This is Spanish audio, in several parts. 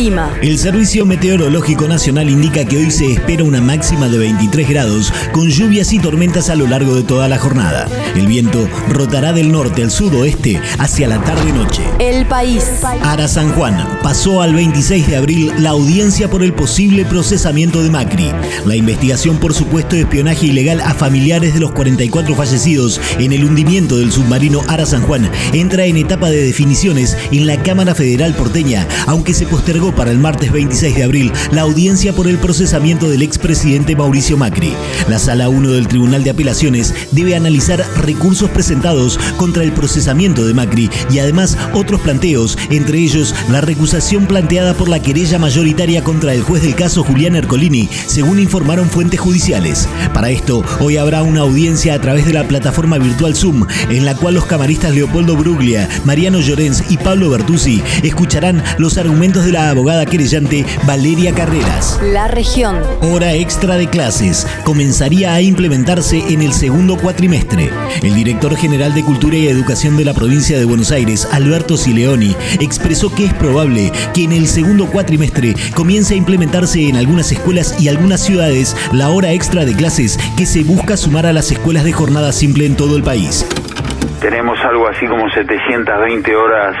El clima. El Servicio Meteorológico Nacional indica que hoy se espera una máxima de 23 grados, con lluvias y tormentas a lo largo de toda la jornada. El viento rotará del norte al sudoeste hacia la tarde-noche. El país. Ara San Juan pasó al 26 de abril la audiencia por el posible procesamiento de Macri. La investigación por supuesto de espionaje ilegal a familiares de los 44 fallecidos en el hundimiento del submarino Ara San Juan entra en etapa de definiciones en la Cámara Federal porteña, aunque se postergó para el martes 26 de abril la audiencia por el procesamiento del expresidente Mauricio Macri. La Sala 1 del Tribunal de Apelaciones debe analizar recursos presentados contra el procesamiento de Macri y además otros planteos, entre ellos la recusación planteada por la querella mayoritaria contra el juez del caso Julián Ercolini, según informaron fuentes judiciales. Para esto, hoy habrá una audiencia a través de la plataforma virtual Zoom, en la cual los camaristas Leopoldo Bruglia, Mariano Llorens y Pablo Bertuzzi escucharán los argumentos de la abogada querellante Valeria Carreras. La región. Hora extra de clases comenzaría a implementarse en el segundo cuatrimestre. El director general de Cultura y Educación de la provincia de Buenos Aires, Alberto Sileoni, expresó que es probable que en el segundo cuatrimestre comience a implementarse en algunas escuelas y algunas ciudades la hora extra de clases que se busca sumar a las escuelas de jornada simple en todo el país. Tenemos algo así como 720 horas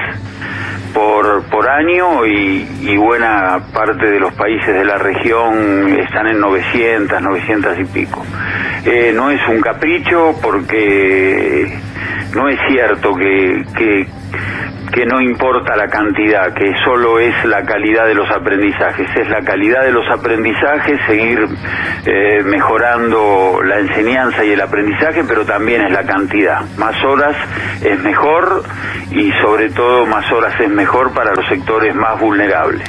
por, por año y, y, buena parte de los países de la región están en 900, 900 y pico. Eh, no es un capricho porque no es cierto que, que, que no importa la cantidad, que solo es la calidad de los aprendizajes, es la calidad de los aprendizajes, seguir eh, mejorando la enseñanza y el aprendizaje, pero también es la cantidad. Más horas es mejor y sobre todo más horas es mejor para los sectores más vulnerables.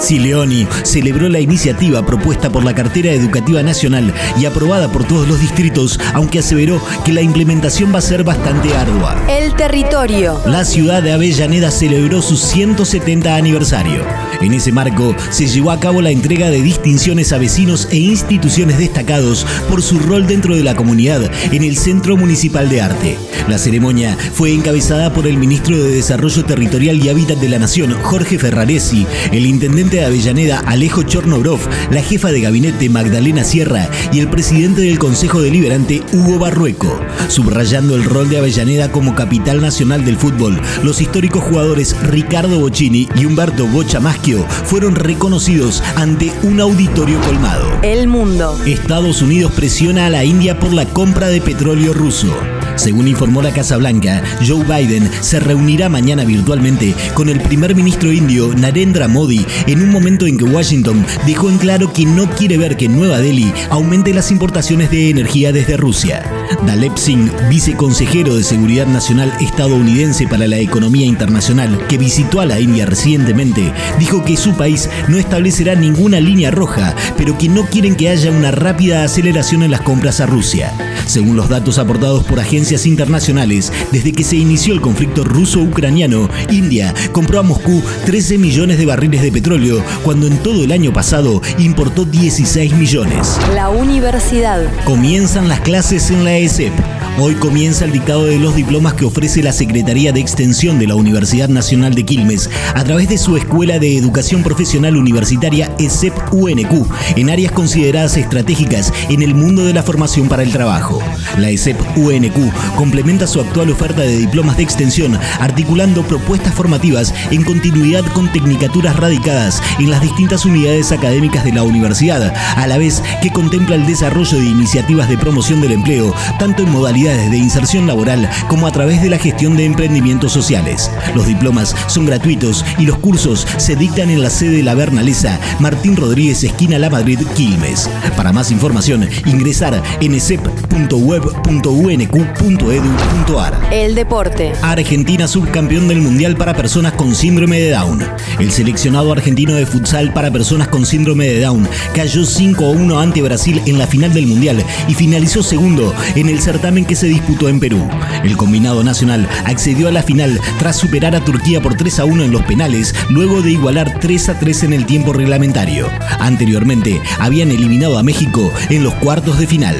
Sileoni celebró la iniciativa propuesta por la Cartera Educativa Nacional y aprobada por todos los distritos, aunque aseveró que la implementación va a ser bastante ardua. El territorio. La ciudad de Avellaneda celebró su 170 aniversario. En ese marco se llevó a cabo la entrega de distinciones a vecinos e instituciones destacados por su rol dentro de la comunidad en el Centro Municipal de Arte. La ceremonia fue encabezada por el ministro de Desarrollo Territorial y Hábitat de la Nación, Jorge Ferraresi, el intendente de Avellaneda, Alejo Chornobrov, la jefa de gabinete, Magdalena Sierra, y el presidente del Consejo Deliberante, Hugo Barrueco. Subrayando el rol de Avellaneda como capital nacional del fútbol, los históricos jugadores Ricardo Bocini y Humberto Bocha Maschio fueron reconocidos ante un auditorio colmado. El mundo. Estados Unidos presiona a la India por la compra de petróleo ruso. Según informó la Casa Blanca, Joe Biden se reunirá mañana virtualmente con el primer ministro indio Narendra Modi en un momento en que Washington dejó en claro que no quiere ver que Nueva Delhi aumente las importaciones de energía desde Rusia. Dalep Singh, viceconsejero de Seguridad Nacional estadounidense para la economía internacional, que visitó a la India recientemente, dijo que su país no establecerá ninguna línea roja, pero que no quieren que haya una rápida aceleración en las compras a Rusia. Según los datos aportados por agencias internacionales, desde que se inició el conflicto ruso-ucraniano, India compró a Moscú 13 millones de barriles de petróleo, cuando en todo el año pasado importó 16 millones. La universidad. Comienzan las clases en la ESEP. Hoy comienza el dictado de los diplomas que ofrece la Secretaría de Extensión de la Universidad Nacional de Quilmes a través de su Escuela de Educación Profesional Universitaria ESEP-UNQ en áreas consideradas estratégicas en el mundo de la formación para el trabajo. La ESEP-UNQ complementa su actual oferta de diplomas de extensión articulando propuestas formativas en continuidad con tecnicaturas radicadas en las distintas unidades académicas de la universidad, a la vez que contempla el desarrollo de iniciativas de promoción del empleo, tanto en modalidades de inserción laboral como a través de la gestión de emprendimientos sociales. Los diplomas son gratuitos y los cursos se dictan en la sede de la Bernalesa, Martín Rodríguez, esquina La Madrid, Quilmes. Para más información, ingresar en esep.web.unq.edu.ar. El deporte. Argentina subcampeón del Mundial para personas con síndrome de Down. El seleccionado argentino de futsal para personas con síndrome de Down cayó 5 a 1 ante Brasil en la final del Mundial y finalizó segundo en el certamen que se disputó en Perú. El combinado nacional accedió a la final tras superar a Turquía por 3 a 1 en los penales, luego de igualar 3 a 3 en el tiempo reglamentario. Anteriormente habían eliminado a México en los cuartos de final.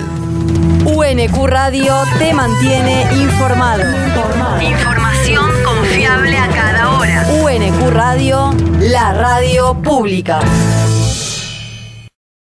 UNQ Radio te mantiene informado. Información confiable a cada hora. UNQ Radio, la radio pública.